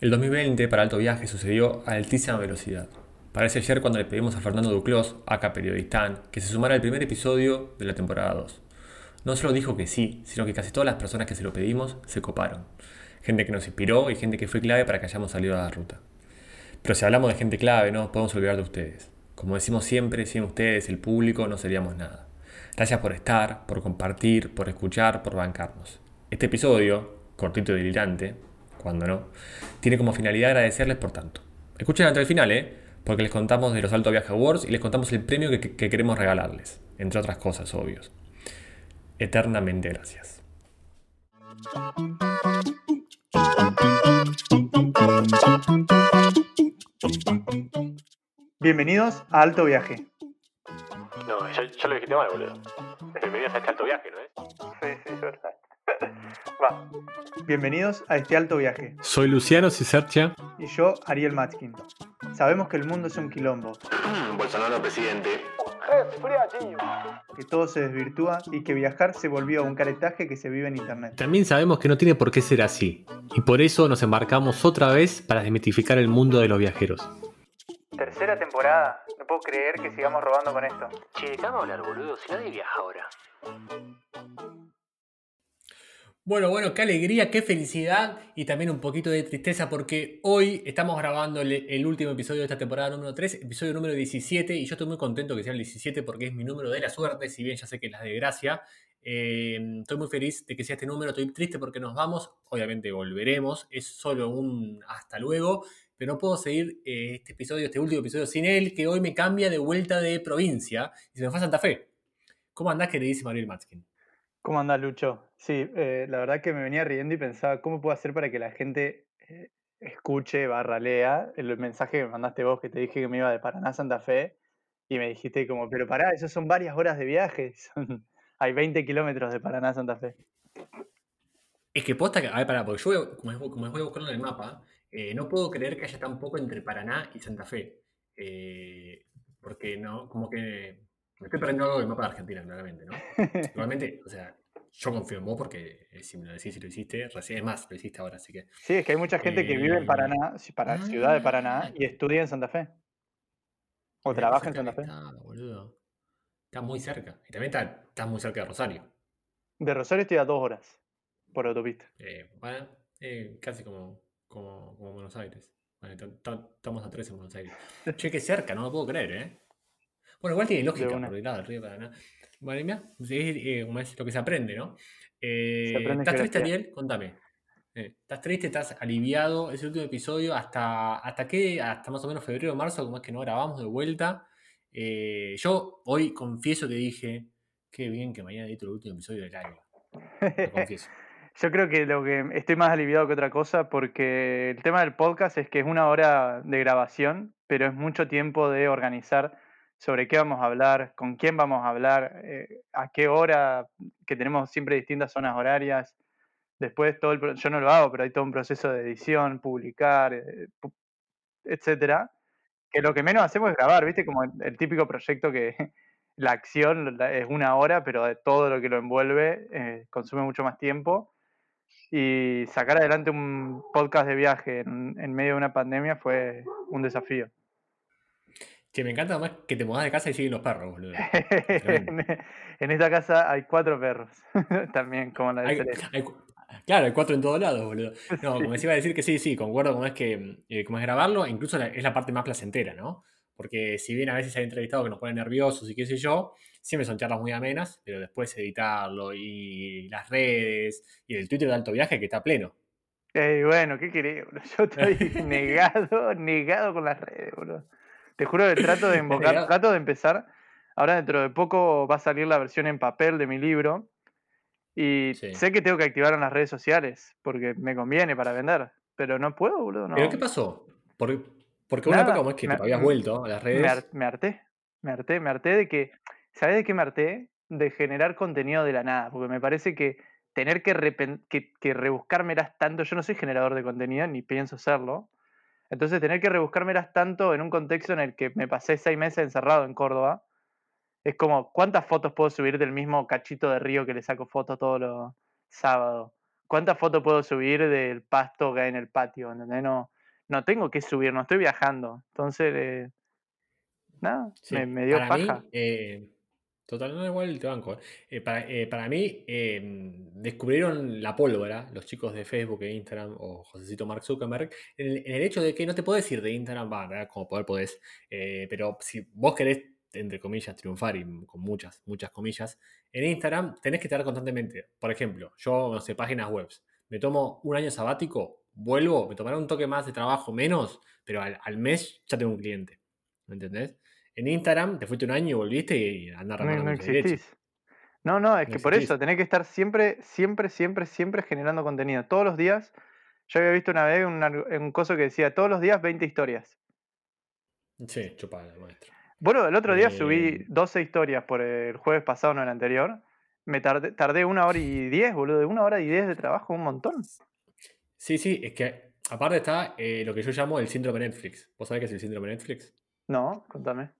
El 2020 para Alto Viaje sucedió a altísima velocidad. Parece ayer cuando le pedimos a Fernando Duclos, acá periodistán, que se sumara al primer episodio de la temporada 2. No solo dijo que sí, sino que casi todas las personas que se lo pedimos se coparon. Gente que nos inspiró y gente que fue clave para que hayamos salido a la ruta. Pero si hablamos de gente clave, no podemos olvidar de ustedes. Como decimos siempre, sin ustedes, el público, no seríamos nada. Gracias por estar, por compartir, por escuchar, por bancarnos. Este episodio, cortito y delirante, cuando no, tiene como finalidad agradecerles por tanto. Escuchen hasta el final, ¿eh? Porque les contamos de los Alto Viaje Awards y les contamos el premio que, que queremos regalarles, entre otras cosas, obvios. Eternamente gracias. Bienvenidos a Alto Viaje. No, ya, ya lo dijiste mal, boludo. Bienvenidos a este alto viaje, ¿no es? Sí, sí, es verdad. Va. Bienvenidos a este alto viaje. Soy Luciano Cicercia. Y yo, Ariel Matskin. Sabemos que el mundo es un quilombo, Bolsonaro presidente. que todo se desvirtúa y que viajar se volvió un caretaje que se vive en internet. También sabemos que no tiene por qué ser así, y por eso nos embarcamos otra vez para desmitificar el mundo de los viajeros. Tercera temporada. No puedo creer que sigamos robando con esto. Che, ¿qué vamos a hablar, boludo? Si nadie viaja ahora. Bueno, bueno, qué alegría, qué felicidad y también un poquito de tristeza porque hoy estamos grabando el, último episodio de esta temporada número 3, episodio número 17 y yo estoy muy contento que sea el 17 porque es mi número de la suerte, si bien ya sé que es la de gracia. Eh, estoy muy feliz de que sea este número, estoy triste porque nos vamos, obviamente volveremos, es solo un hasta luego, pero no puedo seguir eh, este episodio, este último episodio sin él, que hoy me cambia de vuelta de provincia y se me fue a Santa Fe. ¿Cómo andás, queridísimo Ariel Matskin? ¿Cómo andás, Lucho? Sí, eh, la verdad que me venía riendo y pensaba, ¿cómo puedo hacer para que la gente eh, escuche, barra lea el mensaje que me mandaste vos, que te dije que me iba de Paraná a Santa Fe, y me dijiste como, pero pará, eso son varias horas de viaje, son- hay 20 kilómetros de Paraná a Santa Fe. Es que posta a ver, pará, porque yo, como, voy a buscarlo en el mapa, eh, no puedo creer que haya tan poco entre Paraná y Santa Fe. Porque no, como que me estoy perdiendo algo del mapa de Argentina, claramente, ¿no? Igualmente, o sea, yo confío en vos porque si me lo decís y lo hiciste, recién es más, lo hiciste ahora, así que. Sí, es que hay mucha gente que vive en Eh, Paraná, para, ciudad de Paraná, ah. y estudia en Santa Fe. O trabaja en Santa Fe. Está, boludo. Está muy cerca. Y también está, está muy cerca de Rosario. De Rosario estoy a dos horas por autopista. Eh, bueno, eh, casi como, como, como Buenos Aires. Bueno, ta- ta- estamos a tres en Buenos Aires. Che, qué cerca, no lo puedo creer, ¿eh? Bueno, igual tiene lógica, una. por el río Paraná. Es, eh, es lo que se aprende, ¿no? Eh, aprende ¿Estás triste. Ariel? Contame. Eh, ¿Estás triste? ¿Estás aliviado? Es el último episodio. ¿Hasta, ¿Hasta qué? Hasta más o menos febrero o marzo, como es que no grabamos de vuelta. Yo hoy confieso que dije, qué bien que mañana edito el último episodio del año. Lo confieso. Yo creo que lo que estoy más aliviado que otra cosa porque el tema del podcast es que es una hora de grabación, pero es mucho tiempo de organizar sobre qué vamos a hablar, con quién vamos a hablar, eh, a qué hora, que tenemos siempre distintas zonas horarias. Después todo el, yo no lo hago, pero hay todo un proceso de edición, publicar, eh, etcétera. Que lo que menos hacemos es grabar, ¿viste? Como el, típico proyecto que la acción es una hora, pero todo lo que lo envuelve eh, consume mucho más tiempo. Y sacar adelante un podcast de viaje en medio de una pandemia fue un desafío. Che, me encanta además que te mudás de casa y siguen los perros, boludo. En, en esta casa hay cuatro perros, también como la de Hay- claro, hay cuatro en todos lados, boludo. No, como les iba a decir que sí, sí, concuerdo como es que eh, como es grabarlo, incluso la- es la parte más placentera, ¿no? Porque si bien a veces hay entrevistados que nos ponen nerviosos y qué sé yo, siempre son charlas muy amenas, pero después editarlo y las redes y el Twitter de alto viaje que está pleno. Ey, bueno, ¿qué querés? boludo? Yo estoy negado, negado con las redes, boludo. Te juro que trato de invocar, trato de empezar. Ahora dentro de poco va a salir la versión en papel de mi libro. Y Sí. sé que tengo que activar en las redes sociales, porque me conviene para vender. Pero no puedo, boludo, no. ¿Pero qué pasó? Porque, porque una época como es que me- te habías me- vuelto a las redes. me, har- me harté. Me harté, me harté de que. ¿Sabes de qué me harté? De generar contenido de la nada. Porque me parece que tener que, que, que rebuscármelas tanto. Yo no soy generador de contenido, ni pienso serlo. Entonces, tener que rebuscármelas tanto en un contexto en el que me pasé seis meses encerrado en Córdoba. Es como, ¿cuántas fotos puedo subir del mismo cachito de río que le saco fotos todos los sábados? ¿cuántas fotos puedo subir del pasto que hay en el patio? ¿entendés? No, no tengo que subir, no estoy viajando. Entonces, eh, nada, Sí, me, me dio para paja. mí, eh, total, no igual te banco. eh. Eh, para, eh, para mí, descubrieron la pólvora, los chicos de Facebook e Instagram, o Josecito Mark Zuckerberg, en el, hecho de que no te podés ir de Instagram, va, como poder podés, pero si vos querés, entre comillas, triunfar, y con muchas, muchas comillas, en Instagram tenés que estar constantemente. Por ejemplo, yo, no sé, páginas web, me tomo un año sabático, vuelvo, me tomará un toque más de trabajo, menos, pero al, al mes ya tengo un cliente. ¿Me entendés? En Instagram te fuiste un año y volviste y anda No, remando no existís. No, no, es No que por eso tenés que estar siempre, siempre, siempre, siempre generando contenido. Todos los días. Yo había visto una vez un, un coso que decía todos los días 20 historias. Sí, chupada, maestro. Bueno, el otro día subí Eh, 12 historias por el jueves pasado, no el anterior. Me tardé, tardé una hora y diez, boludo. De una hora y diez de trabajo, un montón. Sí, sí, es que aparte está eh, lo que yo llamo el síndrome Netflix. ¿Vos sabés qué es el síndrome Netflix? No, contame.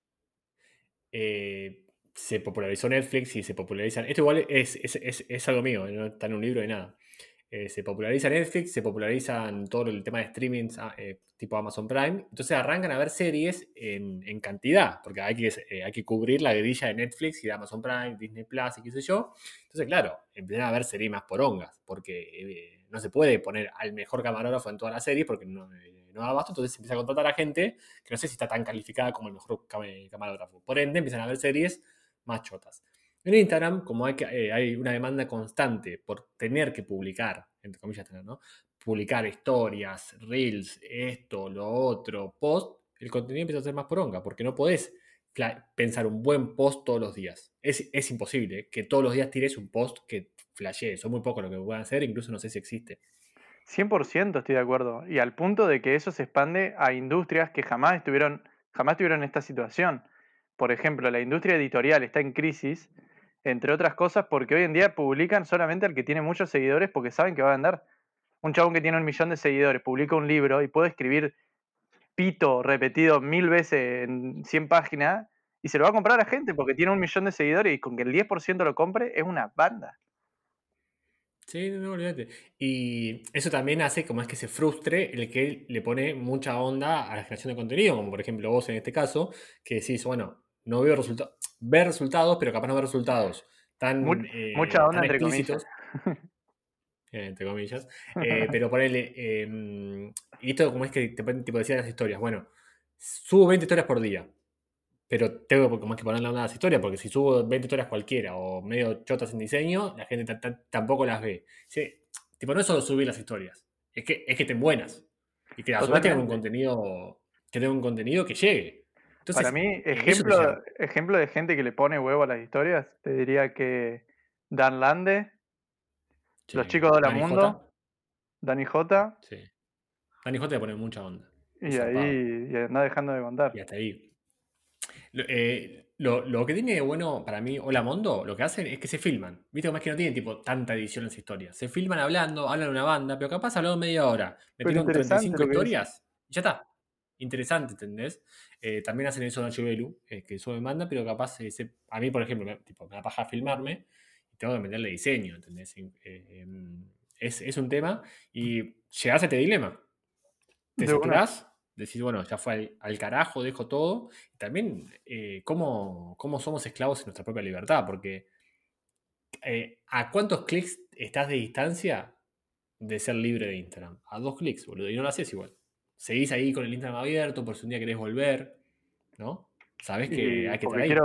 Eh, se popularizó Netflix y se popularizan. Esto igual es, es, es- es algo mío, no está en un libro ni nada. Eh, se populariza Netflix, se popularizan todo el tema de streaming tipo Amazon Prime. Entonces arrancan a ver series en, en cantidad, porque hay que, eh, hay que cubrir la grilla de Netflix y de Amazon Prime, Disney Plus y qué sé yo. Entonces, claro, empiezan a ver series más porongas, porque eh, no se puede poner al mejor camarógrafo en todas las series porque no, eh, no da abasto. Entonces empieza a contratar a gente que no sé si está tan calificada como el mejor cam- camarógrafo. Por ende, empiezan a ver series más chotas. En Instagram, como hay, que, eh, hay una demanda constante por tener que publicar, entre comillas, tener, ¿no? Publicar historias, reels, esto, lo otro, post, el contenido empieza a ser más poronga, porque no podés pensar un buen post todos los días. Es, es imposible que todos los días tires un post que flashee. Son muy pocos lo que puedan hacer, incluso no sé si existe. 100% estoy de acuerdo. Y al punto de que eso se expande a industrias que jamás estuvieron, jamás tuvieron esta situación. Por ejemplo, la industria editorial está en crisis, entre otras cosas, porque hoy en día publican solamente al que tiene muchos seguidores porque saben que va a vender. Un chabón que tiene un millón de seguidores publica un libro y puede escribir pito repetido mil veces en 100 páginas y se lo va a comprar a la gente porque tiene un millón de seguidores y con que el 10% lo compre es una banda. Sí, no, no, olvídate. Y eso también hace como es que se frustre el que le pone mucha onda a la generación de contenido, como por ejemplo vos en este caso, que decís, bueno, no veo resultados, ver resultados, pero capaz no ver resultados tan, eh, mucha onda tan entre explícitos. eh, entre comillas. Eh, pero ponele, eh, y esto como es que te ponen, tipo decía las historias, bueno, subo 20 historias por día, pero tengo como que ponerle onda a las historias, porque si subo 20 historias cualquiera o medio chotas en diseño, la gente ta- ta- tampoco las ve. Sí, tipo, no es solo subir las historias, es que, es que estén buenas. Y que a su vez tengan un contenido, que tengan un contenido que llegue. Entonces, Para mí, ejemplo, ejemplo de gente que le pone huevo a las historias, te diría que Dan Lande, los chicos de la Dani Mundo, J, Dani J, sí. Dani J le pone mucha onda. y ahí y anda dejando de contar. Y hasta ahí. Lo, eh, lo- lo que tiene de bueno para mí Hola Mondo, lo que hacen es que se filman. Viste como es que no tienen tipo tanta edición en las historias. Se filman hablando, hablan de una banda, pero capaz hablaron media hora. Metieron interesante 35 lo que historias y ya está. Interesante, ¿entendés? Eh, también hacen eso en Belu, eh, que suben banda, pero capaz se- a mí, por ejemplo, me, tipo, me da paja filmarme y tengo que meterle diseño, ¿entendés? Eh, es, es un tema y llegás a este dilema. Te saturás, decís, bueno, ya fue al, al carajo, dejo todo. Y también, eh, cómo, cómo somos esclavos en nuestra propia libertad, porque eh, ¿a cuántos clics estás de distancia de ser libre de Instagram? A dos clics, boludo, y no lo haces igual. Seguís ahí con el Instagram abierto por si un día querés volver, ¿no? Sabés que Y hay que estar ahí. quiero,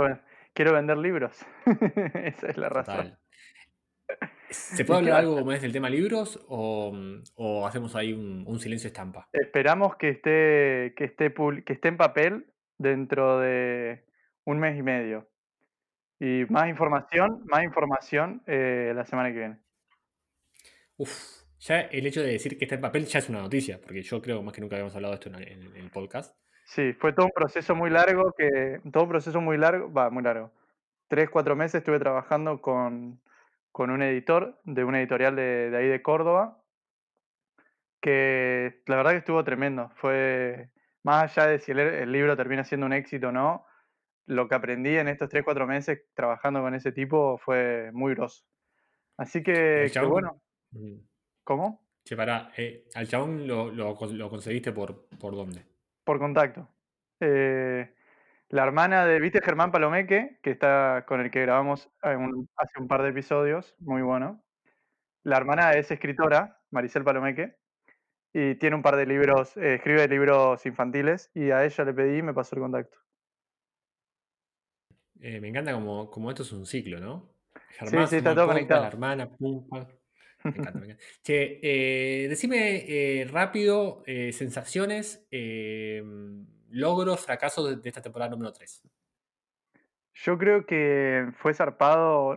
quiero vender libros. Esa es la razón. ¿Se ¿Y puede hablar algo más del tema libros o, o hacemos ahí un, un silencio estampa? Esperamos que esté, que, esté que esté en papel dentro de un mes y medio. Y más información, más información eh, la semana que viene. Uf, ya el hecho de decir que está en papel ya es una noticia, porque yo creo más que nunca habíamos hablado de esto en, en- en el podcast. Sí, fue todo un proceso muy largo que, todo un proceso muy largo, va, muy largo. Tres, cuatro meses estuve trabajando con, con un editor de una editorial de, de ahí de Córdoba, que la verdad que estuvo tremendo. Fue, más allá de si el, el libro termina siendo un éxito o no, lo que aprendí en estos tres, cuatro meses trabajando con ese tipo fue muy grosso. Así que, bueno, Mm. ¿Cómo? Che, pará, eh, al chabón lo, lo, lo conseguiste por, por dónde? Por contacto. Eh, la hermana de, ¿viste Germán Palomeque? Que está con el que grabamos eh, un- hace un par de episodios, muy bueno. La hermana es escritora, Maricel Palomeque, y tiene un par de libros, eh, escribe libros infantiles, y a ella le pedí y me pasó el contacto. Eh, me encanta como, como esto es un ciclo, ¿no? sí, Germán, está todo conectado. La hermana, pum. Me encanta, me encanta. Che, eh, decime rápido sensaciones, logros, fracasos de, de esta temporada número 3. Yo creo que fue zarpado.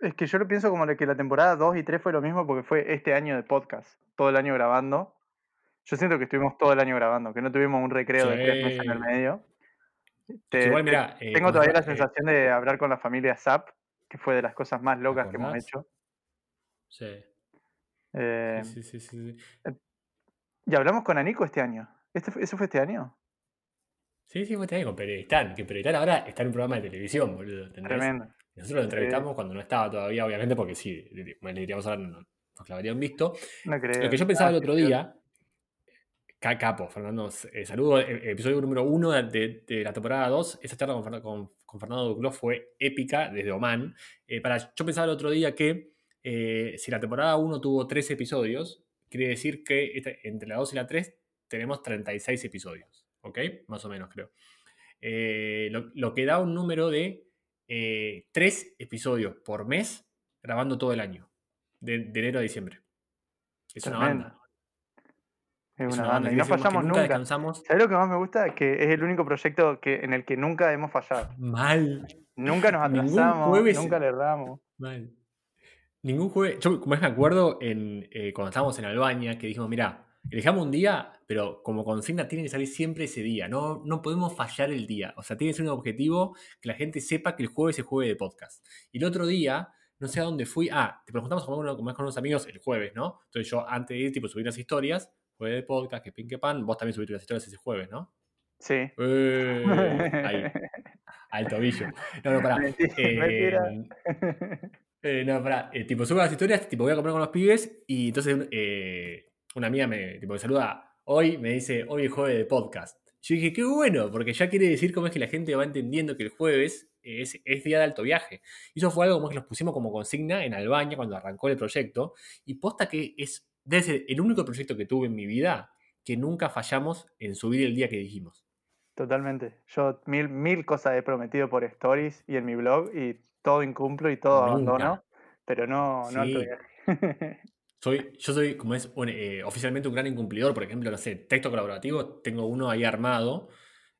Es que yo lo pienso como de que la temporada 2 y 3 fue lo mismo porque fue este año de podcast, todo el año grabando. Yo siento que estuvimos todo el año grabando, que no tuvimos un recreo de tres meses en el Sí. medio. Te- igual, te- mirá, eh, tengo todavía la eh, sensación de hablar con la familia Zap, que fue de las cosas más locas que hemos hecho. Sí, Eh, sí, sí, sí, sí. Y hablamos con Anico este año. ¿Este, ¿Eso fue este año? Sí, sí, vos tenés con Periodistán, que Periodistán ahora está en un programa de televisión, boludo, ¿entendés? Tremendo. Nosotros lo entrevistamos cuando no estaba todavía, obviamente, porque sí, le, le- diríamos ahora, no, nos clavarían visto. No creo. Lo que yo pensaba el otro día, ca- capo, Fernando, eh, saludo, eh, episodio número uno de, la temporada 2, esa charla con, Fernan- con- con Fernando Duclos fue épica desde Oman. Eh, para, yo pensaba el otro día que eh, si la temporada 1 tuvo 13 episodios, quiere decir que esta- entre la 2 y la 3 tenemos 36 episodios, ¿ok? Más o menos creo. Eh, lo, lo que da un número de 3 episodios por mes grabando todo el año, de, de enero a diciembre. Es una banda. Es una banda. Y no fallamos nunca nunca. descansamos. ¿Sabes lo que más me gusta? Que es el único proyecto que, en el que nunca hemos fallado. Mal. Nunca nos atrasamos, jueves- nunca le erramos. Mal. Ningún jueves. Yo, como es, me acuerdo en, eh, cuando estábamos en Albania, que dijimos, mira, elijamos un día, pero como consigna tiene que salir siempre ese día. No, no podemos fallar el día. O sea, tiene que ser un objetivo que la gente sepa que el jueves es jueves de podcast. Y el otro día, no sé a dónde fui. Ah, te preguntamos con, uno- con unos amigos el jueves, ¿no? Entonces yo antes de ir, tipo, subí las historias, jueves de podcast, que pin que pan. Vos también subiste las historias ese jueves, ¿no? Sí. Eh, ahí, al tobillo. No, no, pará. Mentira, Eh, mentira. eh, no, pará. eh, tipo, subo las historias, tipo, voy a comer con los pibes y entonces una amiga me, tipo, me saluda hoy, me dice, hoy es jueves de podcast. Yo dije, qué bueno, porque ya quiere decir cómo es que la gente va entendiendo que el jueves es, es día de alto viaje. Y eso fue algo como que nos pusimos como consigna en Albania cuando arrancó el proyecto. Y posta que es, ser el único proyecto que tuve en mi vida que nunca fallamos en subir el día que dijimos. Totalmente. Yo mil, mil cosas he prometido por stories y en mi blog y todo incumplo y todo Nunca. abandono, pero no, no alto Sí. viaje. Soy, yo soy, como es un, eh, oficialmente un gran incumplidor, por ejemplo, no sé, texto colaborativo, tengo uno ahí armado,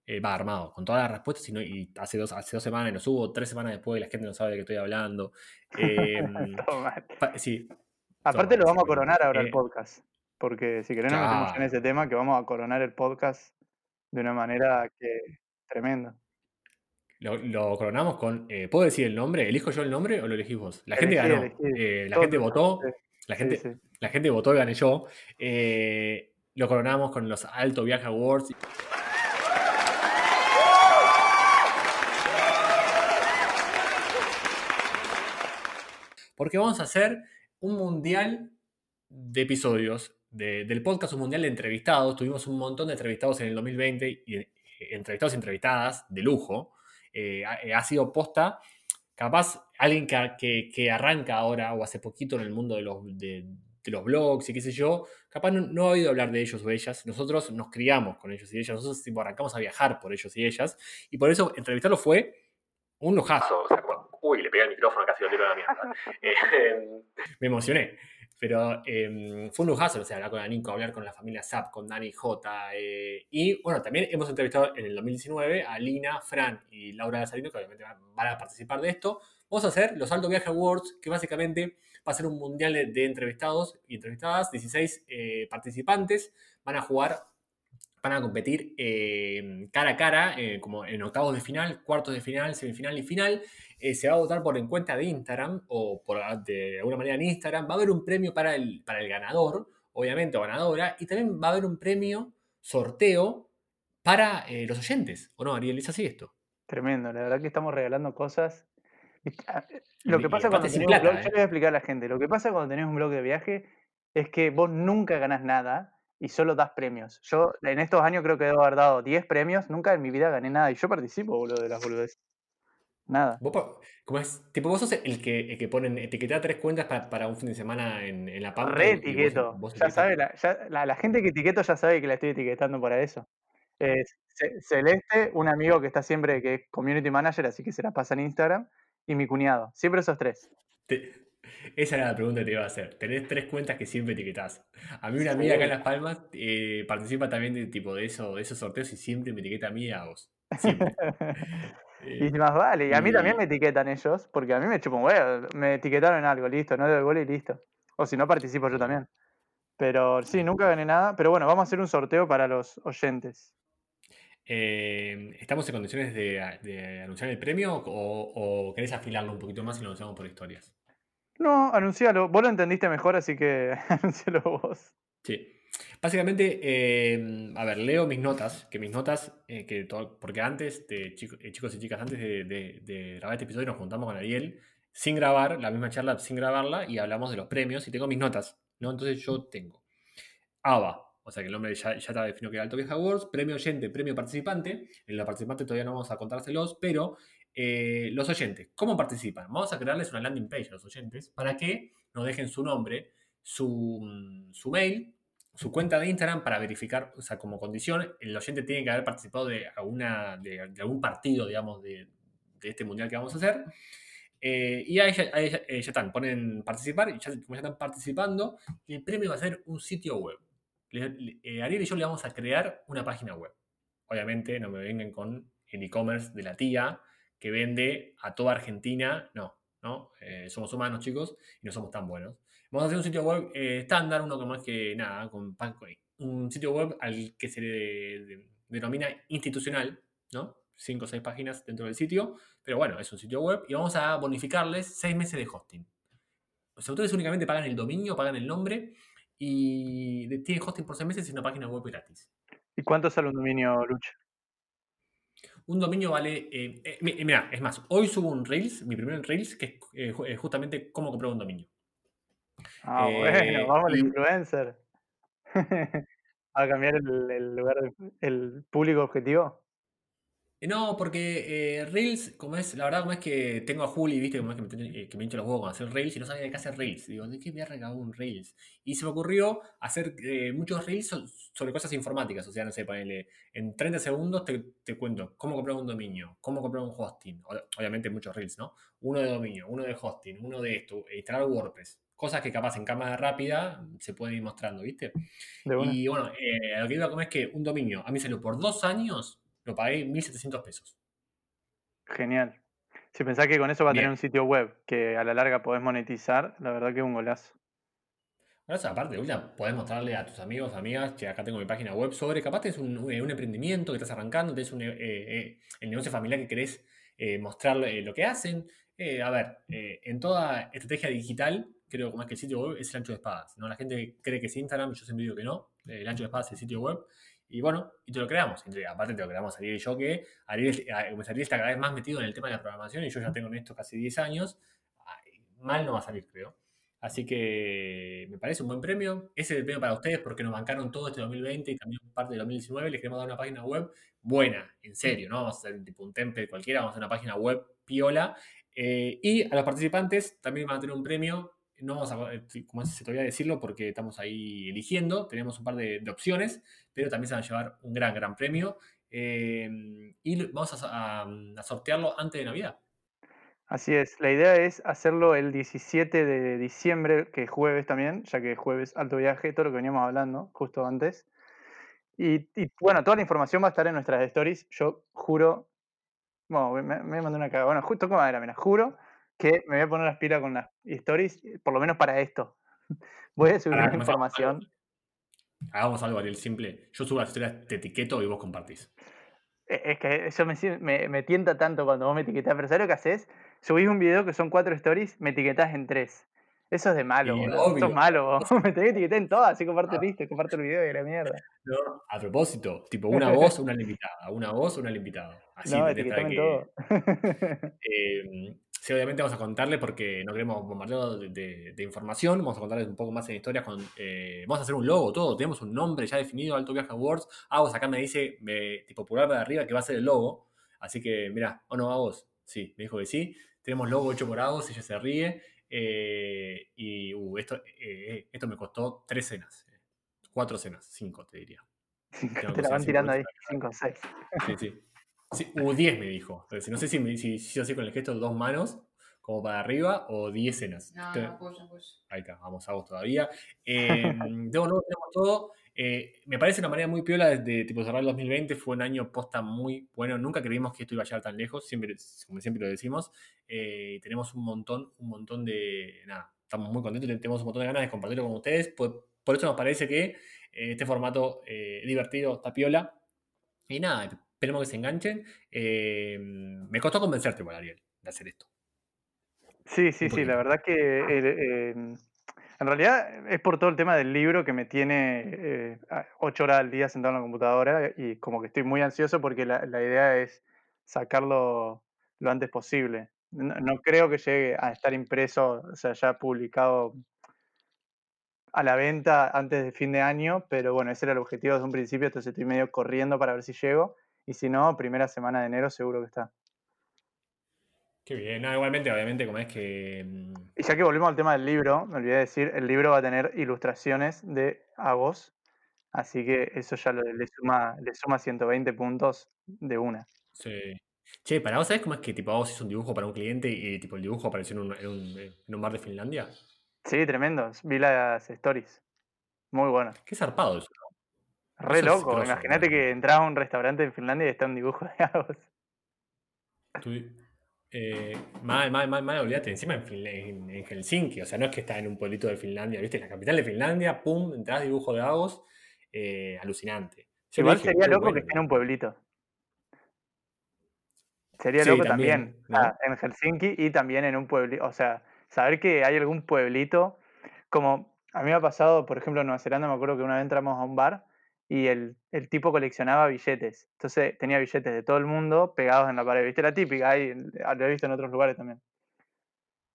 eh, va armado, con todas las respuestas, y, no- y hace, dos, hace dos semanas lo subo, tres semanas después la gente no sabe de qué estoy hablando. Em, pa- sí, Aparte lo vamos a coronar ahora el eh, podcast, porque si querés nos metemos en ese tema, que vamos a coronar el podcast de una manera que tremendo. lo, lo coronamos con, eh, ¿puedo decir el nombre? ¿Elijo yo el nombre o lo elegís vos? La gente ganó, elegí. eh, la gente votó, la gente, sí. la gente votó y gané yo. Eh, lo coronamos con los Alto Viaje Awards. Porque vamos a hacer un mundial de episodios de- del podcast, un mundial de entrevistados. Tuvimos un montón de entrevistados en el 2020 y eh, entrevistados y entrevistadas de lujo. Eh, ha, eh, ha sido posta capaz alguien que, que- que arranca ahora o hace poquito en el mundo de los, de, de los blogs y qué sé yo, capaz no, no ha oído hablar de ellos o ellas. Nosotros nos criamos con ellos y ellas, nosotros tipo, arrancamos a viajar por ellos y ellas. Y por eso entrevistarlos fue un lujazo. O sea, como- uy, le pegué el micrófono casi lo tiro a la mierda. Eh, me emocioné. Pero eh, fue un lujazo, o sea, hablar con Anico, hablar con la familia Zap, con Dani J. eh, y bueno, también hemos entrevistado en el 2019 a Lina, Fran y Laura Lazarino, que obviamente van a participar de esto. Vamos a hacer los Alto Viaje Awards, que básicamente va a ser un mundial de, de entrevistados y entrevistadas. 16 eh, participantes van a jugar, van a competir eh, cara a cara, eh, como en octavos de final, cuartos de final, semifinal y final. Eh, se va a votar por en cuenta de Instagram o por, de alguna manera en Instagram. Va a haber un premio para el, para el ganador, obviamente, o ganadora, y también va a haber un premio sorteo para los oyentes. ¿O no, Ariel? ¿Es así esto? Tremendo, la verdad que estamos regalando cosas. Ah, Lo que pasa cuando tenés un blog, yo le voy a explicar a la gente, lo que pasa cuando tenés un blog de viaje es que vos nunca ganás nada y solo das premios. Yo en estos años creo que debo haber dado 10 premios, nunca en mi vida gané nada y yo participo, boludo, de las boludeces. Nada. Vos, ¿cómo es? Tipo, vos sos el que, el que ponen, etiquetar tres cuentas pa- para un fin de semana en, en la Pampa. Re vos- etiqueto. vos ya sabe, la, ya- la- la gente que etiqueto ya sabe que la estoy etiquetando para eso. Eh, Ce- Celeste, un amigo que está siempre, que es community manager, así que se la pasa en Instagram, y mi cuñado. Siempre esos tres. Te- esa era la pregunta que te iba a hacer. Tenés tres cuentas que siempre etiquetás. A mí una amiga acá en Las Palmas eh, participa también de tipo de, eso, de esos sorteos y siempre me etiqueta a mí y a vos. Siempre. Eh, Y más vale, y a mí también me etiquetan ellos, porque a mí me chupan huevo, me etiquetaron en algo, listo, no doy gol y listo. O si no, participo yo también. Pero sí, nunca gané nada, pero bueno, vamos a hacer un sorteo para los oyentes. eh, ¿Estamos en condiciones de, de anunciar el premio o, o querés afilarlo un poquito más y lo anunciamos por historias? No, anuncialo, vos lo entendiste mejor, así que anuncialo vos. Sí. Básicamente, eh, a ver, leo mis notas, que mis notas, eh, que to- porque antes, de eh, chicos y chicas, antes de, grabar este episodio nos juntamos con Ariel sin grabar, la misma charla sin grabarla, y hablamos de los premios, y tengo mis notas, ¿no? Entonces yo tengo ABA, o sea que el nombre ya, ya definido que era Alto Vieja Awards, premio oyente, premio participante, en los participantes todavía no vamos a contárselos, pero eh, los oyentes, ¿cómo participan? Vamos a crearles una landing page a los oyentes para que nos dejen su nombre, su, mm, su mail, su cuenta de Instagram para verificar, o sea, como condición, el oyente tiene que haber participado de, alguna, de, algún partido, digamos, de, este mundial que vamos a hacer. Eh, y ahí eh, ya están, ponen participar, y ya, están participando, el premio va a ser un sitio web. Ariel y yo le vamos a crear una página web. Obviamente no me vengan con el e-commerce de la tía que vende a toda Argentina. No, ¿no? Eh, somos humanos, chicos, y no somos tan buenos. Vamos a hacer un sitio web eh, estándar, uno que más que nada, con un sitio web al que se le de- denomina institucional, ¿no? Cinco o seis páginas dentro del sitio, pero bueno, es un sitio web y vamos a bonificarles seis meses de hosting. Los autores únicamente pagan el dominio, pagan el nombre y tienen hosting por seis meses y una página web gratis. ¿Y cuánto sale un dominio, Lucho? Un dominio vale. eh, eh, mi- mira, es más, hoy subo un Reels, mi primer Reels, que es eh, eh, justamente cómo comprar un dominio. Ah, Eh, bueno, vamos al y- influencer. ¿A cambiar el, el lugar, de- el público objetivo? Eh, No, porque eh, Reels, como es, la verdad, como es que tengo a Juli, viste, como es que me, eh, que me hincho los huevos con hacer Reels y no sabía de qué hacer Reels. Digo, ¿de qué me ha regalado un Reels? Y se me ocurrió hacer eh, muchos Reels so- sobre cosas informáticas. O sea, no sé, ponele, en 30 segundos te, te cuento cómo comprar un dominio, cómo comprar un hosting. Obviamente muchos Reels, ¿no? Uno de dominio, uno de hosting, uno de esto, instalar WordPress. Cosas que capaz en cámara rápida se pueden ir mostrando, ¿viste? De. Y bueno, eh, lo que iba a comer es que un dominio, a mí salió por dos años, lo pagué 1.700 pesos. Genial. Si pensás que con eso va a tener un sitio web que a la larga podés monetizar, la verdad que es un golazo. Eso, aparte, última, podés mostrarle a tus amigos, amigas, que acá tengo mi página web sobre, capaz es un, un- un emprendimiento que estás arrancando, tenés un, eh, eh, el negocio familiar que querés eh, mostrarle lo que hacen. Eh, a ver, eh, en toda estrategia digital, creo que más que el sitio web es el ancho de espadas. ¿no? La gente cree que es Instagram, yo siempre digo que no. Eh, El ancho de espadas es el sitio web. Y bueno, y te lo creamos. Aparte te lo creamos Ariel y yo, que Ariel, eh, Ariel está cada vez más metido en el tema de la programación y yo ya tengo en esto casi 10 años. Ay, Mal no va a salir, creo. Así que me parece un buen premio. Ese es el premio para ustedes porque nos bancaron todo este 2020 y también parte del 2019. Les queremos dar una página web buena, en serio, ¿no? Vamos a hacer tipo un template cualquiera, vamos a hacer una página web piola. Eh, y a los participantes también van a tener un premio. No vamos a, eh, como se todavía decirlo, porque estamos ahí eligiendo. Tenemos un par de, opciones, pero también se van a llevar un gran, gran premio. Eh, y vamos a, a- a sortearlo antes de Navidad. Así es, la idea es hacerlo el 17 de diciembre, que es jueves también, ya que es jueves alto viaje, todo lo que veníamos hablando justo antes. Y, bueno, toda la información va a estar en nuestras stories. Yo juro, bueno, me me mandé una cagada. Bueno, justo como era, mira, juro que me voy a poner las pilas con las stories, por lo menos para esto. Voy a subir comenzamos información. Hagamos algo, Ariel, simple. Yo subo las historias, te etiqueto y vos compartís. E- Es que eso me, me, me tienta tanto cuando vos me etiquetás, pero ¿sabes lo que haces? Subís un video que son cuatro stories, me etiquetás en tres. Eso es de malo, boludo. obvio. Sos malo, vos. Me tenés que etiquetar en todas, así comparto Ah. listo, comparto el video y la mierda. No, a propósito, tipo una voz, una invitada, una voz, una invitada. Así, no, eh, Sí, obviamente vamos a contarles porque no queremos bombardear de, de- de información, vamos a contarles un poco más en historias con, eh, vamos a hacer un logo, todo, tenemos un nombre ya definido, Alto Viaje Awards, Agos acá me dice, me, tipo pulgar para arriba, que va a ser el logo, así que mira, ¿o no Agos? Sí, me dijo que sí, tenemos logo hecho por Agos, ella se ríe, eh, y uh, esto, eh, esto me costó tres cenas, cuatro cenas, cinco te diría. Tengo Te la van tirando ahí, cinco 5 o 6. Sí, sí. Sí, u 10 me dijo. Entonces, no sé si, me, si, si yo así con el gesto de dos manos, como para arriba, o 10 cenas. No, no, apoyo, apoyo. Ahí está, vamos a vos todavía. Eh, tengo nuevo, tenemos todo. Eh, me parece una manera muy piola de, de, tipo cerrar el 2020. Fue un año posta muy bueno. Nunca creímos que esto iba a llegar tan lejos, siempre, como siempre lo decimos. Eh, tenemos un montón, un montón de. Nada, estamos muy contentos, tenemos un montón de ganas de compartirlo con ustedes. Por, por eso nos parece que eh, este formato divertido, está piola. Y nada, esperemos que se enganchen. Eh, me costó convencerte, igual, Ariel, de hacer esto. Sí, sí, sí, la verdad que el, eh, en realidad es por todo el tema del libro que me tiene eh, ocho horas al día sentado en la computadora y como que estoy muy ansioso porque la, la idea es sacarlo lo antes posible. No, no creo que llegue a estar impreso, o sea, ya publicado a la venta antes de fin de año, pero bueno, ese era el objetivo desde un principio, entonces estoy medio corriendo para ver si llego y si no, primera semana de enero seguro que está. Qué bien. No, igualmente, obviamente, como es que. mm, Y ya que volvemos al tema del libro, me olvidé de decir, el libro va a tener ilustraciones de Agos, así que eso ya lo- le, suma, le suma 120 puntos de una. Sí. Che, para vos, ¿sabés cómo es que tipo vos hizo un dibujo para un cliente y tipo el dibujo apareció en un, en un, en un bar de Finlandia? Sí, tremendo, vi las stories, muy bueno. Qué zarpado eso. Re Eso loco, imagínate que entras a un restaurante en Finlandia y está un dibujo de Agos. Tú- eh, mal, mal, mal, mal, olvídate. Encima en, Finla- en- en Helsinki, o sea, no es que está en un pueblito de Finlandia, ¿viste? En la capital de Finlandia, pum, entras dibujo de Agos, eh, alucinante. Yo Igual dije, sería loco bueno, que esté en un pueblito. Sería Sí, loco también, también, ¿no? ah, en Helsinki y también en un pueblito. O sea, saber que hay algún pueblito, como a mí me ha pasado, por ejemplo, en Nueva Zelanda, me acuerdo que una vez entramos a un bar y el, el tipo coleccionaba billetes. Entonces tenía billetes de todo el mundo pegados en la pared. ¿Viste? La típica, ahí, lo he visto en otros lugares también.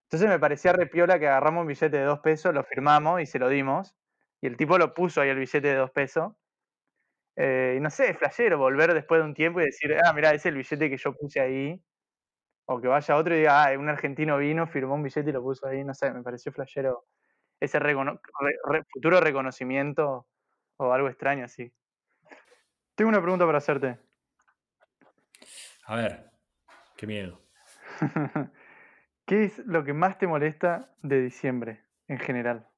Entonces me parecía re piola que agarramos un billete de dos pesos, lo firmamos y se lo dimos. Y el tipo lo puso ahí el billete de dos pesos. Eh, y no sé, es flashero volver después de un tiempo y decir, ah, mira, ese es el billete que yo puse ahí. O que vaya otro y diga, ah, un argentino vino, firmó un billete y lo puso ahí. No sé, me pareció flashero ese futuro reconocimiento o algo extraño así. Tengo una pregunta para hacerte. A ver, qué miedo. ¿Qué es lo que más te molesta de diciembre en general?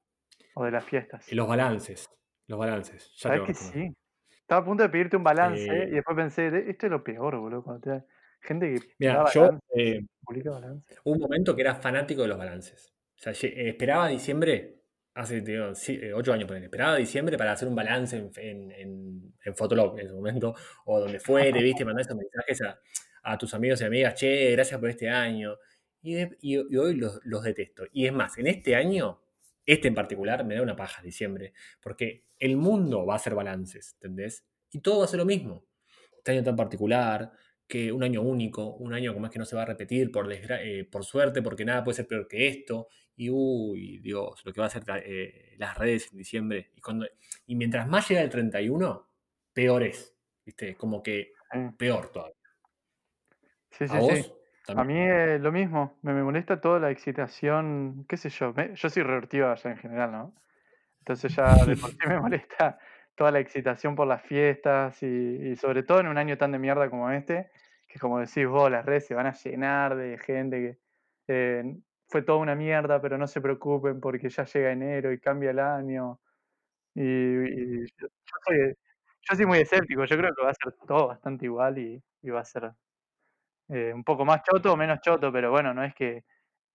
O de las fiestas. Y los balances, los balances. Ya te ¿Sabes a que sí? Estaba a punto de pedirte un balance Eh, y después pensé, "De- esto es lo peor, boludo. Cuando te da- gente que Mira, yo balance, eh, publica balance. un momento que era fanático de los balances. O sea, eh, esperaba diciembre, hace digo, eh, ocho años, ponele, esperaba diciembre para hacer un balance en, en, en, en Fotolog en ese momento, o donde fuere, viste, mandar esos mensajes a, a tus amigos y amigas, che, gracias por este año. Y, de- y- y hoy los, los detesto. Y es más, en este año, este en particular, me da una paja diciembre, porque el mundo va a hacer balances, ¿entendés? Y todo va a ser lo mismo. Este año tan particular, que un año único, un año como es que no se va a repetir por, eh, por suerte, porque nada puede ser peor que esto. Y uy, Dios, lo que va a hacer eh, las redes en diciembre. Y, cuando, y mientras más llega el 31, peor es. ¿Viste? Como que peor todavía. sí, ¿A sí. vos? sí. A mí eh, lo mismo, me, me molesta toda la excitación, qué sé yo, me- yo soy revertido ya en general, ¿no? Entonces ya de por sí me molesta toda la excitación por las fiestas y, sobre todo en un año tan de mierda como este, que como decís vos, las redes se van a llenar de gente que eh, fue toda una mierda, pero no se preocupen porque ya llega enero y cambia el año. Y, yo, soy, muy escéptico, yo creo que va a ser todo bastante igual y, y va a ser eh, un poco más choto o menos choto, pero bueno, no es que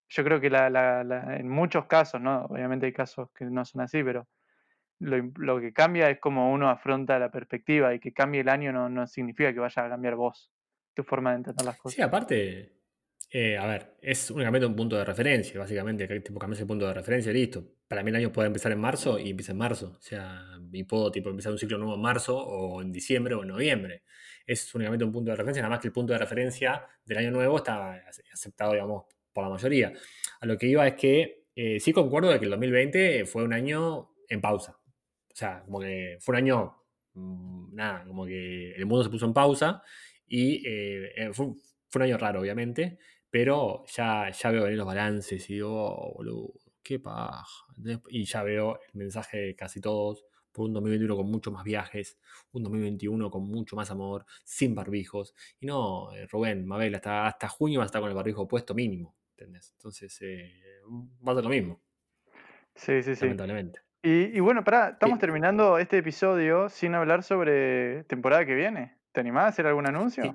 yo creo que la, la- la- en muchos casos, ¿no? Obviamente hay casos que no son así, pero lo, lo que cambia es como uno afronta la perspectiva y que cambie el año no, no significa que vaya a cambiar vos, tu forma de entender las Sí, cosas. aparte, eh, a ver, es únicamente un punto de referencia, básicamente, que tipo cambias el punto de referencia y listo. Para mí el año puede empezar en marzo y empieza en marzo. O sea, y puedo tipo, empezar un ciclo nuevo en marzo o en diciembre o en noviembre. Es únicamente un punto de referencia, nada más que el punto de referencia del año nuevo está ace- aceptado, digamos, por la mayoría. A lo que iba es que eh, sí concuerdo de que el 2020 fue un año en pausa. O sea, como que fue un año, mm, nada, como que el mundo se puso en pausa y eh, eh, fue, fue un año raro, obviamente, pero ya, ya veo venir los balances y digo, oh, boludo, qué paja. Y ya veo el mensaje de casi todos por un 2021 con muchos más viajes, un 2021 con mucho más amor, sin barbijos. Y no, eh, Rubén, Mabel, hasta, hasta junio vas a estar con el barbijo puesto mínimo, ¿entendés? Entonces, eh, va a ser lo mismo, Sí, sí, sí. lamentablemente. Y, y bueno, pará, estamos Sí. terminando este episodio sin hablar sobre temporada que viene. ¿Te animás a hacer algún anuncio? Sí.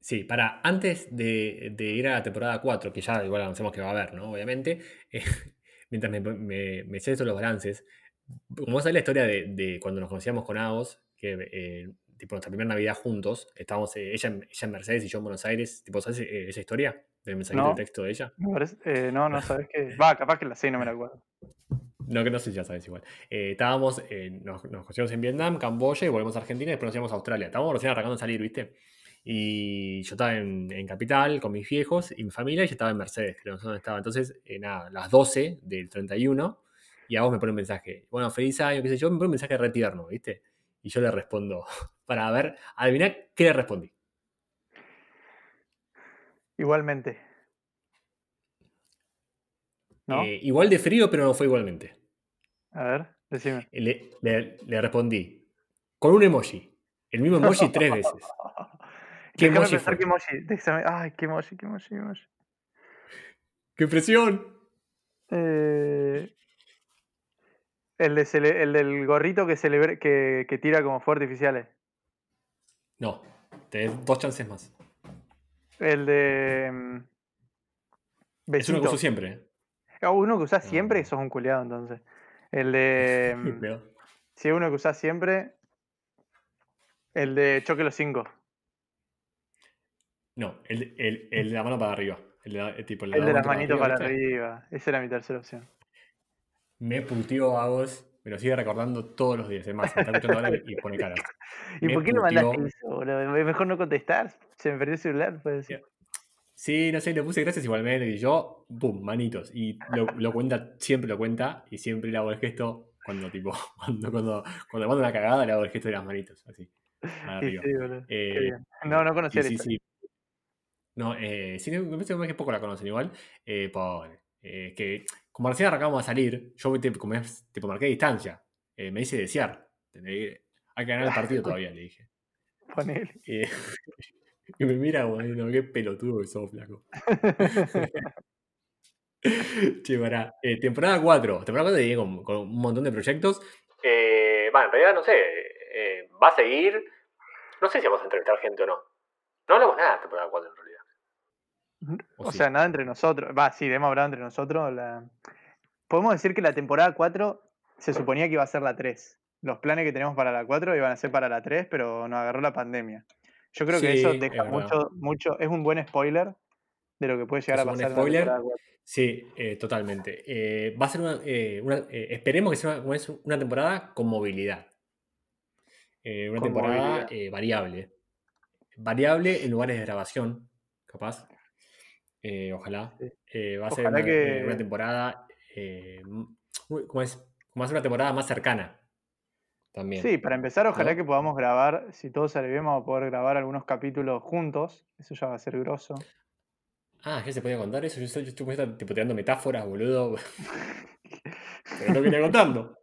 Sí, para antes de, de ir a la temporada 4, que ya igual anunciamos que va a haber, ¿no? Obviamente, eh, mientras me, me, me los balances, como vos sabés la historia de, de cuando nos conocíamos con Agos, que eh, tipo nuestra primera Navidad juntos, estábamos eh, ella, en- ella en Mercedes y yo en Buenos Aires, tipo, ¿sabes eh, esa historia? Del mensajito No. de texto de ella. Me parece- eh, no, no sabes qué. Va, capaz que la sé no me la acuerdo. No, que no sé si ya sabes igual. Eh, estábamos, eh, nos, nos conocimos en Vietnam, Camboya y volvemos a Argentina y después nos íbamos a Australia. Estábamos recién arrancando a salir, ¿viste? Y yo estaba en, en Capital con mis viejos y mi familia y yo estaba en Mercedes, creo, no sé dónde estaba. Entonces, eh, nada, las 12 del 31 y a vos me pone un mensaje. Bueno, feliz año, qué sé yo, me pone un mensaje re tierno, ¿viste? Y yo le respondo, para ver, adivinar qué le respondí. Igualmente. ¿No? Eh, igual de frío, pero no fue igualmente. A ver, decime. Le, le- le respondí con un emoji. El mismo emoji tres veces. ¿Qué Déjame emoji pensar qué emoji. Déjame- Ay, qué emoji, qué emoji, qué emoji. ¡Qué presión! Eh, el, de cele- el del gorrito que, celebre- que, que tira como fuegos artificiales. No, tenés dos chances más. El de. mm, Es uno que Besito. uso siempre. ¿Eh? Uno que usás siempre, Ah. sos un culiado entonces. El de. mm, Si uno que usás siempre. El de Choque los 5. No, el, el- el de la mano para arriba. El de, la- el tipo, el El de la las manitos para arriba. Esa era mi tercera opción. Me puteó a vos, me lo sigue recordando todos los días. Es más, me está escuchando ahora y pone caras. ¿Y Me por qué no mandaste eso, boludo? Es mejor no contestar. Se me perdió el celular, puede ser. Sí, no sé, le puse gracias igualmente. Y yo, pum, manitos. Y lo, lo cuenta, siempre lo cuenta. Y siempre le hago el gesto cuando, tipo, cuando, cuando, cuando mando una cagada, le hago el gesto de las manitos. Así. Sí, sí, Eh. No, no conocía sí, sí. No, eh, sí, me parece que poco la conocen igual. Eh, pobre. Eh, que como recién arrancamos a salir, yo tipo, como es- tipo, marqué distancia. Eh, me hice desear. Hay que ganar el partido todavía, le dije. Ponele. Y me mira como diciendo, qué pelotudo que sos, flaco. che, pará. Eh, temporada 4. Temporada 4 llegué con, con un montón de proyectos. Eh, bueno, en realidad no sé. eh, va a seguir. No sé si vamos a entrevistar gente o no. No hablamos nada de temporada 4 en realidad. O sí? sea, nada entre nosotros. Va, sí, hemos hablado entre nosotros. La... Podemos decir que la temporada 4 se suponía que iba a ser la 3. Los planes que tenemos para la 4 iban a ser para la 3, pero nos agarró la pandemia. Yo creo que eso es deja mucho, mucho. Es un buen spoiler de lo que puede llegar a Es un pasar la spoiler. temporada 4. Sí, eh, totalmente. Eh, va a ser una, eh, una- eh, esperemos que sea una, una temporada con movilidad. Una Con temporada movilidad. variable. Variable en lugares de grabación, capaz. Ojalá. Eh, va a ser Ojalá una, eh, que- una temporada. ¿cómo es? Como va a ser una temporada más cercana. También. Sí, para empezar, ojalá ¿No? que podamos grabar, si todo sale bien, vamos a poder grabar algunos capítulos juntos. Eso ya va a ser grosso. Ah, ¿ya se podía contar eso? Yo, yo estoy puesto, tipo tirando metáforas, boludo. Pero lo que estoy contando.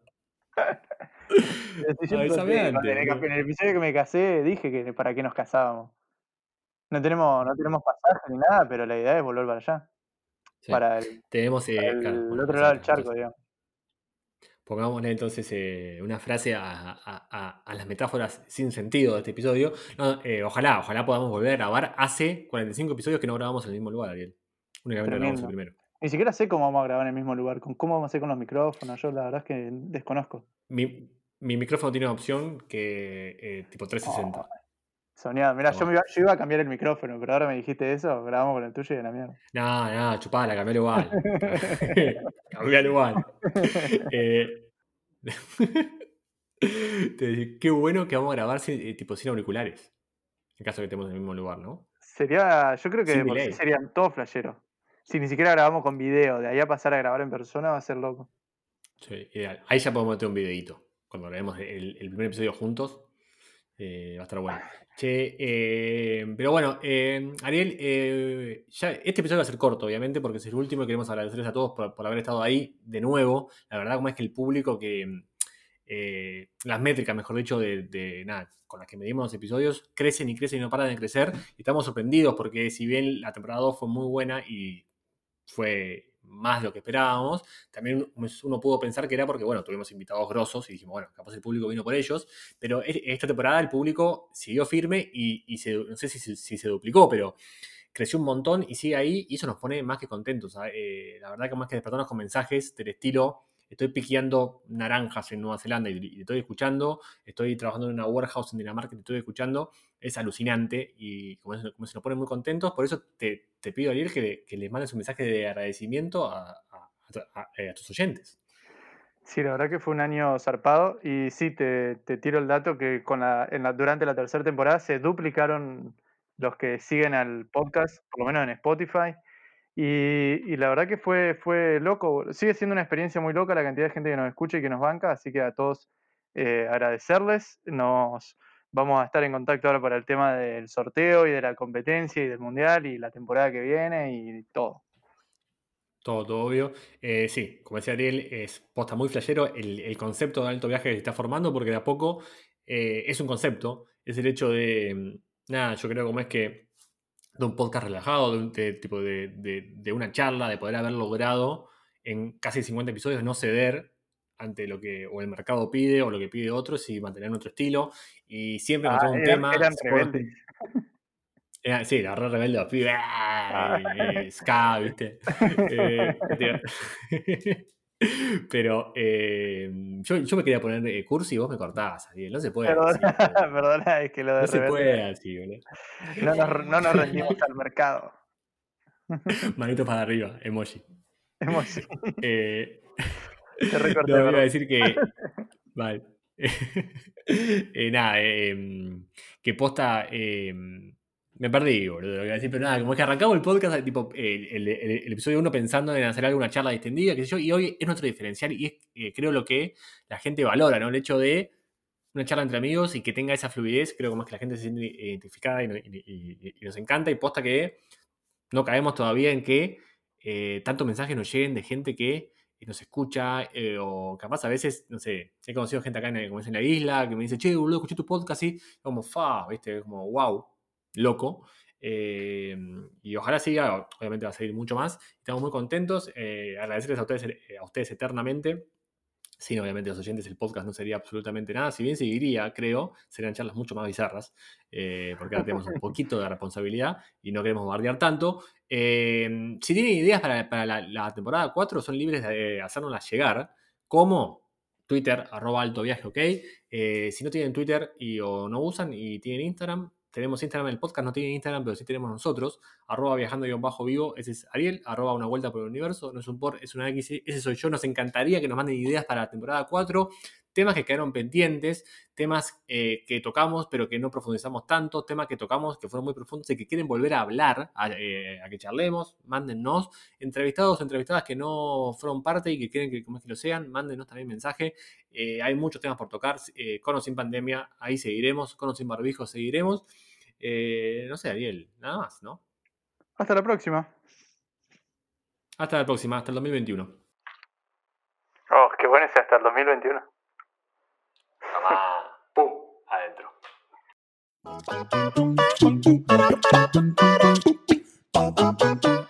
Estoy siempre Avísame contigo. antes, en, el, ¿no? en el episodio que me casé dije que para qué nos casábamos. No tenemos, no tenemos pasaje ni nada, pero la idea es volver para allá. Sí. Para el, Tenemos. eh, para el claro, bueno, otro lado del charco, digamos. Pongámosle entonces eh, una frase a, a- a- a las metáforas sin sentido de este episodio. No, eh, ojalá, ojalá podamos volver a grabar. Hace 45 episodios que no grabamos en el mismo lugar, Ariel. Únicamente grabamos el primero. Ni siquiera sé cómo vamos a grabar en el mismo lugar, con cómo vamos a hacer con los micrófonos. Yo la verdad es que desconozco. Mi, mi micrófono tiene una opción que eh, tipo 360. Soñado. Mirá, yo, me iba, yo iba a cambiar el micrófono, pero ahora me dijiste eso, grabamos con el tuyo y a la mierda. No, no, chupala, cambialo igual. cambialo igual. Eh, te qué bueno que vamos a grabar sin, eh, tipo, sin auriculares. En caso de que estemos en el mismo lugar, ¿no? Sería, yo creo que de por sí serían todos flasheros. si ni siquiera grabamos con video, de ahí a pasar a grabar en persona va a ser loco. Sí, ideal. Ahí ya podemos meter un videito. Cuando grabemos el, el primer episodio juntos, eh, va a estar bueno. Che, eh, pero bueno, eh, Ariel, eh, ya, este episodio va a ser corto, obviamente, porque es el último y queremos agradecerles a todos por, por haber estado ahí de nuevo. La verdad, como es que el público que. eh, las métricas, mejor dicho, de, de nada, con las que medimos los episodios, crecen y crecen y no paran de crecer. Y estamos sorprendidos porque, si bien la temporada 2 fue muy buena y fue más de lo que esperábamos. También uno pudo pensar que era porque, bueno, tuvimos invitados grosos y dijimos, bueno, capaz el público vino por ellos, pero es- esta temporada el público siguió firme y, se- no sé si, se- duplicó, pero creció un montón y sigue ahí y eso nos pone más que contentos. Eh, la verdad que más que despertarnos con mensajes del estilo, estoy piqueando naranjas en Nueva Zelanda y, y estoy escuchando, estoy trabajando en una warehouse en Dinamarca y te estoy escuchando, es alucinante y como, se nos ponen muy contentos, por eso te, te pido, Ariel, que, que les mandes un mensaje de agradecimiento a, a tus oyentes. Sí, la verdad que fue un año zarpado y sí, te, te tiro el dato que durante la tercera temporada se duplicaron los que siguen al podcast, por lo menos en Spotify. Y, la verdad que fue, fue loco, sigue siendo una experiencia muy loca la cantidad de gente que nos escucha y que nos banca, así que a todos eh, agradecerles. Nos vamos a estar en contacto ahora para el tema del sorteo y de la competencia y del mundial y la temporada que viene y todo. Todo, todo obvio. Eh, sí, como decía Ariel, es posta muy flashero el, el concepto de alto viaje que se está formando, porque de a poco eh, es un concepto. Es el hecho de, mm, nada, yo creo como es que de un podcast relajado, de un de- tipo de, de- de una charla, de poder haber logrado en casi 50 episodios no ceder ante lo que o el mercado pide o lo que pide otros y mantener nuestro estilo. Y siempre Ah, encontrar un tema. eran se puede- rebeldes. era- sí, la re rebelde, los pibes, ¡ah! ska, ¿viste? Eh, ¿qué te iba- Pero eh, yo, yo me quería poner eh, cursi y vos me cortabas. No se puede. Perdona, así, boludo. perdona, es que lo de no se puede así, boludo. no nos, no nos rendimos al mercado. Manito para arriba, emoji. Hemos- Eh, Te recorté, no, iba a decir que. Vale. Eh, nada, eh, que posta. Eh, me perdí, boludo, pero nada, como es que arrancamos el podcast, tipo, el, episodio 1 pensando en hacer alguna charla distendida, qué sé yo, y hoy es nuestro diferencial y es, eh, creo, lo que la gente valora, ¿no? El hecho de una charla entre amigos y que tenga esa fluidez, creo como es que la gente se siente identificada y nos encanta, y posta que no caemos todavía en que eh, tantos mensajes nos lleguen de gente que nos escucha, eh, o capaz a veces, no sé, he conocido gente acá en, como es en la isla que me dice, che, boludo, escuché tu podcast y como, fa, viste, como, wow, loco. Eh, y ojalá siga, obviamente va a seguir mucho más. Estamos muy contentos, eh, agradecerles a ustedes, eh, a ustedes eternamente. Sin obviamente los oyentes, el podcast no sería absolutamente nada. Si bien seguiría, creo, serían charlas mucho más bizarras, eh, porque ahora tenemos un poquito de responsabilidad y no queremos bardear tanto. Eh, si tienen ideas para, para la, la temporada 4, son libres de hacérnoslas llegar. como Twitter, arroba alto viaje, ok. Eh, si no tienen Twitter y, o no usan y tienen Instagram, tenemos Instagram, el podcast no tiene Instagram, pero sí tenemos nosotros, arroba viajando-vivo, ese es Ariel, arroba una vuelta por el universo, no es un por, es una X, ese soy yo, nos encantaría que nos manden ideas para la temporada 4, temas que quedaron pendientes, temas eh, que tocamos pero que no profundizamos tanto, temas que tocamos que fueron muy profundos y que quieren volver a hablar, a, eh, que charlemos, mándennos, entrevistados o entrevistadas que no fueron parte y que quieren que, como es que lo sean, mándenos también mensaje, eh, hay muchos temas por tocar, con o sin pandemia, ahí seguiremos, con o sin barbijo seguiremos, eh, no sé, Ariel, nada más, ¿no? Hasta la próxima. Hasta la próxima, hasta el 2021. Oh, qué bueno ese hasta el 2021. Mamá, ¡pum! Adentro. Thank.